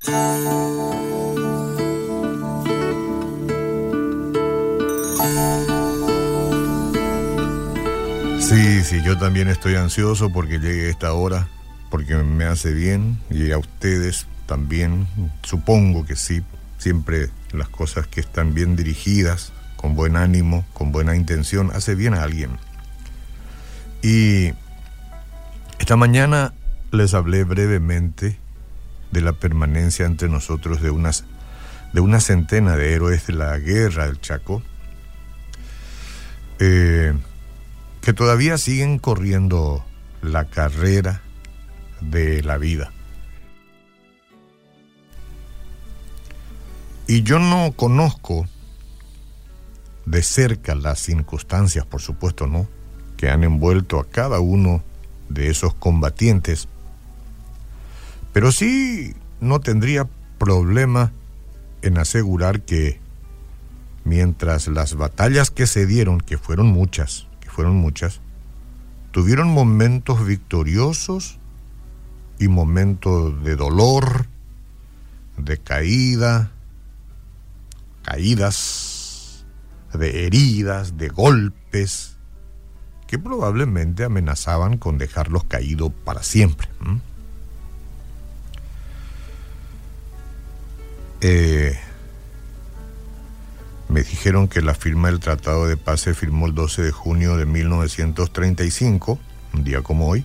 Sí, sí, yo también estoy ansioso porque llegue esta hora, porque me hace bien y a ustedes también, supongo que sí, siempre las cosas que están bien dirigidas, con buen ánimo, con buena intención, hace bien a alguien. Y esta mañana les hablé brevemente de la permanencia entre nosotros de unas de una centena de héroes de la guerra del Chaco, eh, que todavía siguen corriendo la carrera de la vida. Y yo no conozco de cerca las circunstancias, por supuesto no, que han envuelto a cada uno de esos combatientes, pero sí no tendría problema en asegurar que mientras las batallas que se dieron, que fueron muchas, que fueron muchas, tuvieron momentos victoriosos y momentos de dolor, de caída, caídas, de heridas, de golpes, que probablemente amenazaban con dejarlos caídos para siempre. Eh, me dijeron que la firma del Tratado de Paz se firmó el 12 de junio de 1935, un día como hoy.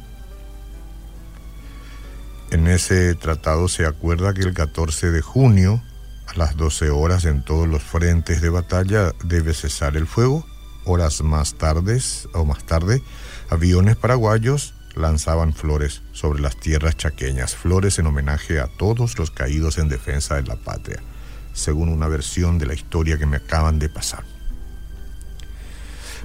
En ese tratado se acuerda que el 14 de junio a las 12 horas en todos los frentes de batalla debe cesar el fuego. Horas más tardes o más tarde, aviones paraguayos lanzaban flores sobre las tierras chaqueñas, flores en homenaje a todos los caídos en defensa de la patria, según una versión de la historia que me acaban de pasar.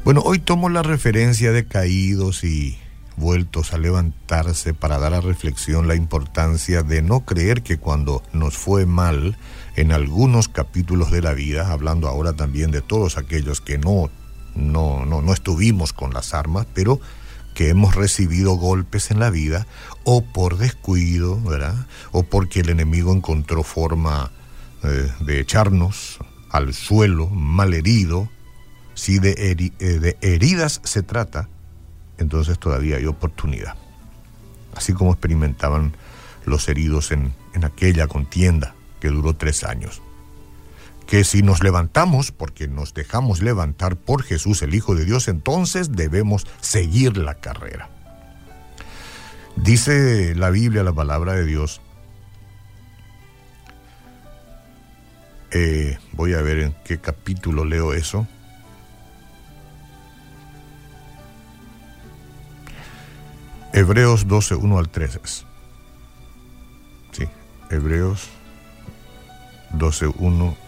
Bueno, hoy tomo la referencia de caídos y vueltos a levantarse para dar a reflexión la importancia de no creer que cuando nos fue mal en algunos capítulos de la vida, hablando ahora también de todos aquellos que no, no, no, no estuvimos con las armas, pero que hemos recibido golpes en la vida, o por descuido, ¿verdad? O porque el enemigo encontró forma eh, de echarnos al suelo malherido, si de, eh, de heridas se trata, entonces todavía hay oportunidad. Así como experimentaban los heridos en, en aquella contienda que duró tres años. Que si nos levantamos, porque nos dejamos levantar por Jesús el Hijo de Dios, entonces debemos seguir la carrera. Dice la Biblia, la palabra de Dios, eh, voy a ver en qué capítulo leo eso. Hebreos 12, 1 al 3 Sí, Hebreos 12, 1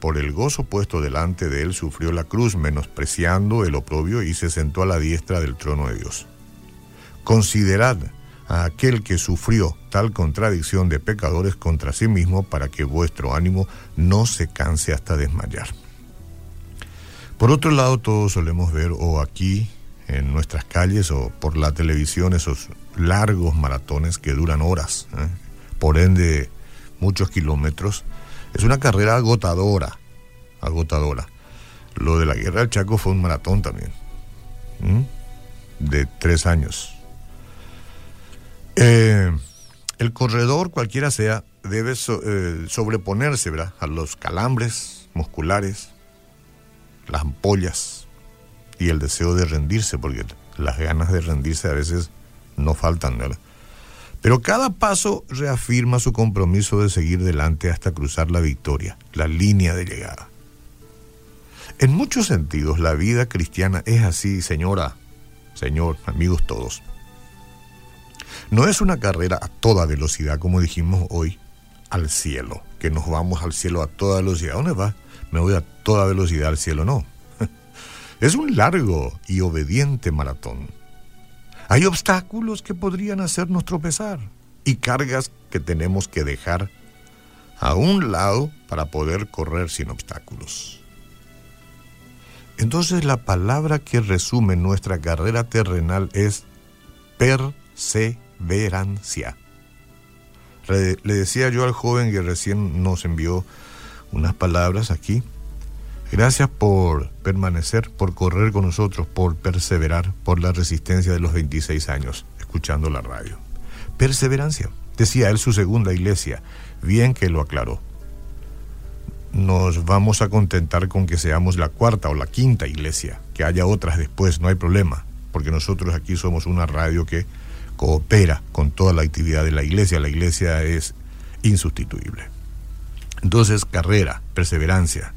por el gozo puesto delante de él sufrió la cruz, menospreciando el oprobio y se sentó a la diestra del trono de Dios. Considerad a aquel que sufrió tal contradicción de pecadores contra sí mismo para que vuestro ánimo no se canse hasta desmayar. Por otro lado, todos solemos ver o aquí en nuestras calles o por la televisión esos largos maratones que duran horas, ¿eh? por ende muchos kilómetros, es una carrera agotadora, agotadora. Lo de la guerra del Chaco fue un maratón también, de tres años. Eh, el corredor, cualquiera sea, debe eh, sobreponerse a los calambres musculares, las ampollas y el deseo de rendirse, porque las ganas de rendirse a veces no faltan. ¿verdad? Pero cada paso reafirma su compromiso de seguir delante hasta cruzar la victoria, la línea de llegada. En muchos sentidos, la vida cristiana es así, señora, señor, amigos todos. No es una carrera a toda velocidad, como dijimos hoy, al cielo, que nos vamos al cielo a toda velocidad. ¿Dónde va? Me voy a toda velocidad al cielo, no. Es un largo y obediente maratón. Hay obstáculos que podrían hacernos tropezar y cargas que tenemos que dejar a un lado para poder correr sin obstáculos. Entonces la palabra que resume nuestra carrera terrenal es perseverancia. Le decía yo al joven que recién nos envió unas palabras aquí. Gracias por permanecer, por correr con nosotros, por perseverar, por la resistencia de los 26 años, escuchando la radio. Perseverancia, decía él su segunda iglesia, bien que lo aclaró. Nos vamos a contentar con que seamos la cuarta o la quinta iglesia, que haya otras después, no hay problema, porque nosotros aquí somos una radio que coopera con toda la actividad de la iglesia. La iglesia es insustituible. Entonces, carrera, perseverancia.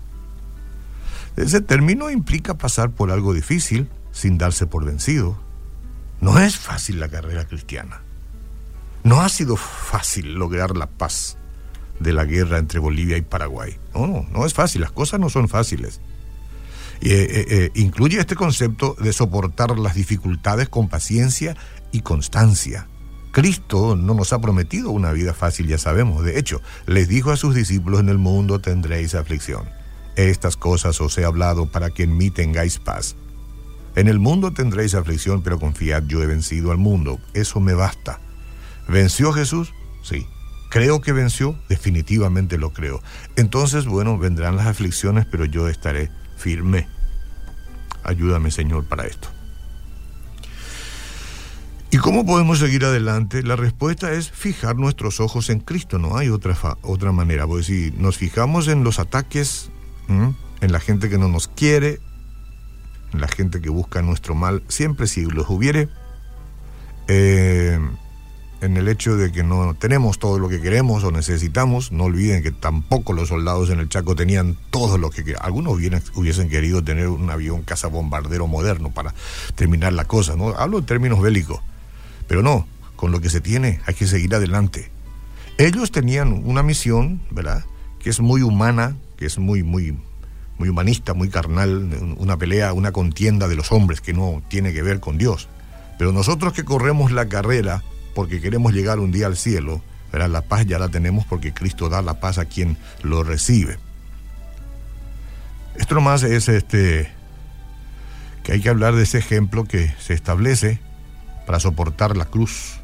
Ese término implica pasar por algo difícil sin darse por vencido. No es fácil la carrera cristiana. No ha sido fácil lograr la paz de la guerra entre Bolivia y Paraguay. No, no, no es fácil, las cosas no son fáciles. Eh, eh, eh, incluye este concepto de soportar las dificultades con paciencia y constancia. Cristo no nos ha prometido una vida fácil, ya sabemos. De hecho, les dijo a sus discípulos, en el mundo tendréis aflicción. Estas cosas os he hablado para que en mí tengáis paz. En el mundo tendréis aflicción, pero confiad, yo he vencido al mundo. Eso me basta. ¿Venció Jesús? Sí. ¿Creo que venció? Definitivamente lo creo. Entonces, bueno, vendrán las aflicciones, pero yo estaré firme. Ayúdame, Señor, para esto. ¿Y cómo podemos seguir adelante? La respuesta es fijar nuestros ojos en Cristo, no hay otra, otra manera. Pues si nos fijamos en los ataques, en la gente que no nos quiere, en la gente que busca nuestro mal, siempre si los hubiere, eh, en el hecho de que no tenemos todo lo que queremos o necesitamos, no olviden que tampoco los soldados en el Chaco tenían todo lo que querían. Algunos hubiesen querido tener un avión cazabombardero moderno para terminar la cosa, ¿no? Hablo en términos bélicos. Pero no, con lo que se tiene hay que seguir adelante. Ellos tenían una misión, ¿verdad? Que es muy humana, que es muy, muy, muy humanista, muy carnal, una pelea, una contienda de los hombres que no tiene que ver con Dios. Pero nosotros que corremos la carrera porque queremos llegar un día al cielo, ¿verdad? la paz ya la tenemos porque Cristo da la paz a quien lo recibe. Esto nomás es este que hay que hablar de ese ejemplo que se establece para soportar la cruz.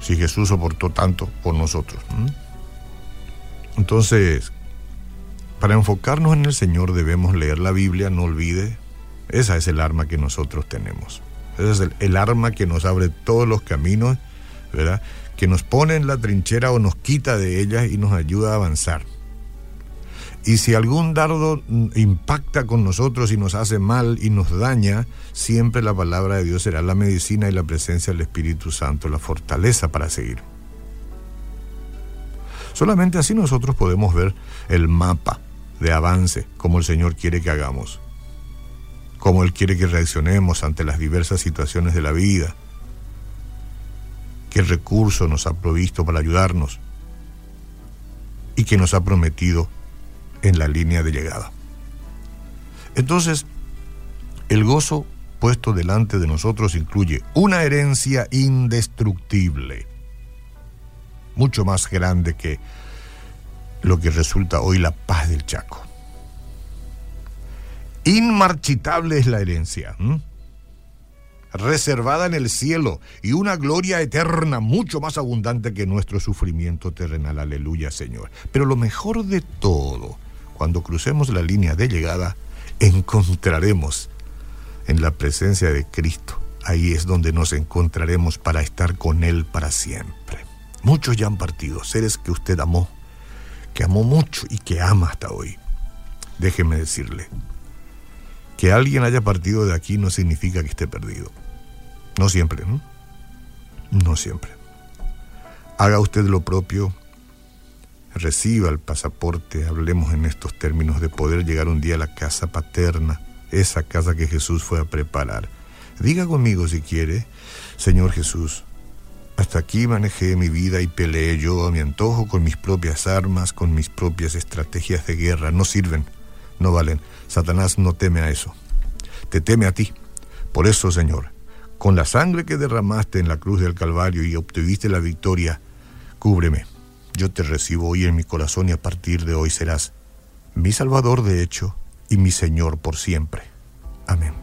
Si Jesús soportó tanto por nosotros. Entonces, para enfocarnos en el Señor debemos leer la Biblia, no olvide, esa es el arma que nosotros tenemos. Esa es el, el arma que nos abre todos los caminos, ¿verdad? Que nos pone en la trinchera o nos quita de ella y nos ayuda a avanzar. Y si algún dardo impacta con nosotros y nos hace mal y nos daña, siempre la palabra de Dios será la medicina y la presencia del Espíritu Santo, la fortaleza para seguir. Solamente así nosotros podemos ver el mapa de avance como el Señor quiere que hagamos, como Él quiere que reaccionemos ante las diversas situaciones de la vida, qué recurso nos ha provisto para ayudarnos y que nos ha prometido en la línea de llegada. Entonces, el gozo puesto delante de nosotros incluye una herencia indestructible, mucho más grande que lo que resulta hoy la paz del Chaco. Inmarchitable es la herencia, reservada en el cielo y una gloria eterna mucho más abundante que nuestro sufrimiento terrenal. Aleluya, Señor. Pero lo mejor de todo cuando crucemos la línea de llegada, encontraremos en la presencia de Cristo. Ahí es donde nos encontraremos para estar con Él para siempre. Muchos ya han partido, seres que usted amó, que amó mucho y que ama hasta hoy. Déjeme decirle, que alguien haya partido de aquí no significa que esté perdido. No siempre, ¿no? No siempre. Haga usted lo propio reciba el pasaporte, hablemos en estos términos de poder llegar un día a la casa paterna, esa casa que Jesús fue a preparar. Diga conmigo si quiere, Señor Jesús, Hasta aquí manejé mi vida y peleé yo a mi antojo con mis propias armas, con mis propias estrategias de guerra. No sirven, no valen. Satanás no teme a eso. Te teme a ti. Por eso, Señor, con la sangre que derramaste en la cruz del Calvario y obtuviste la victoria, cúbreme. Yo te recibo hoy en mi corazón y a partir de hoy serás mi Salvador de hecho y mi Señor por siempre. Amén.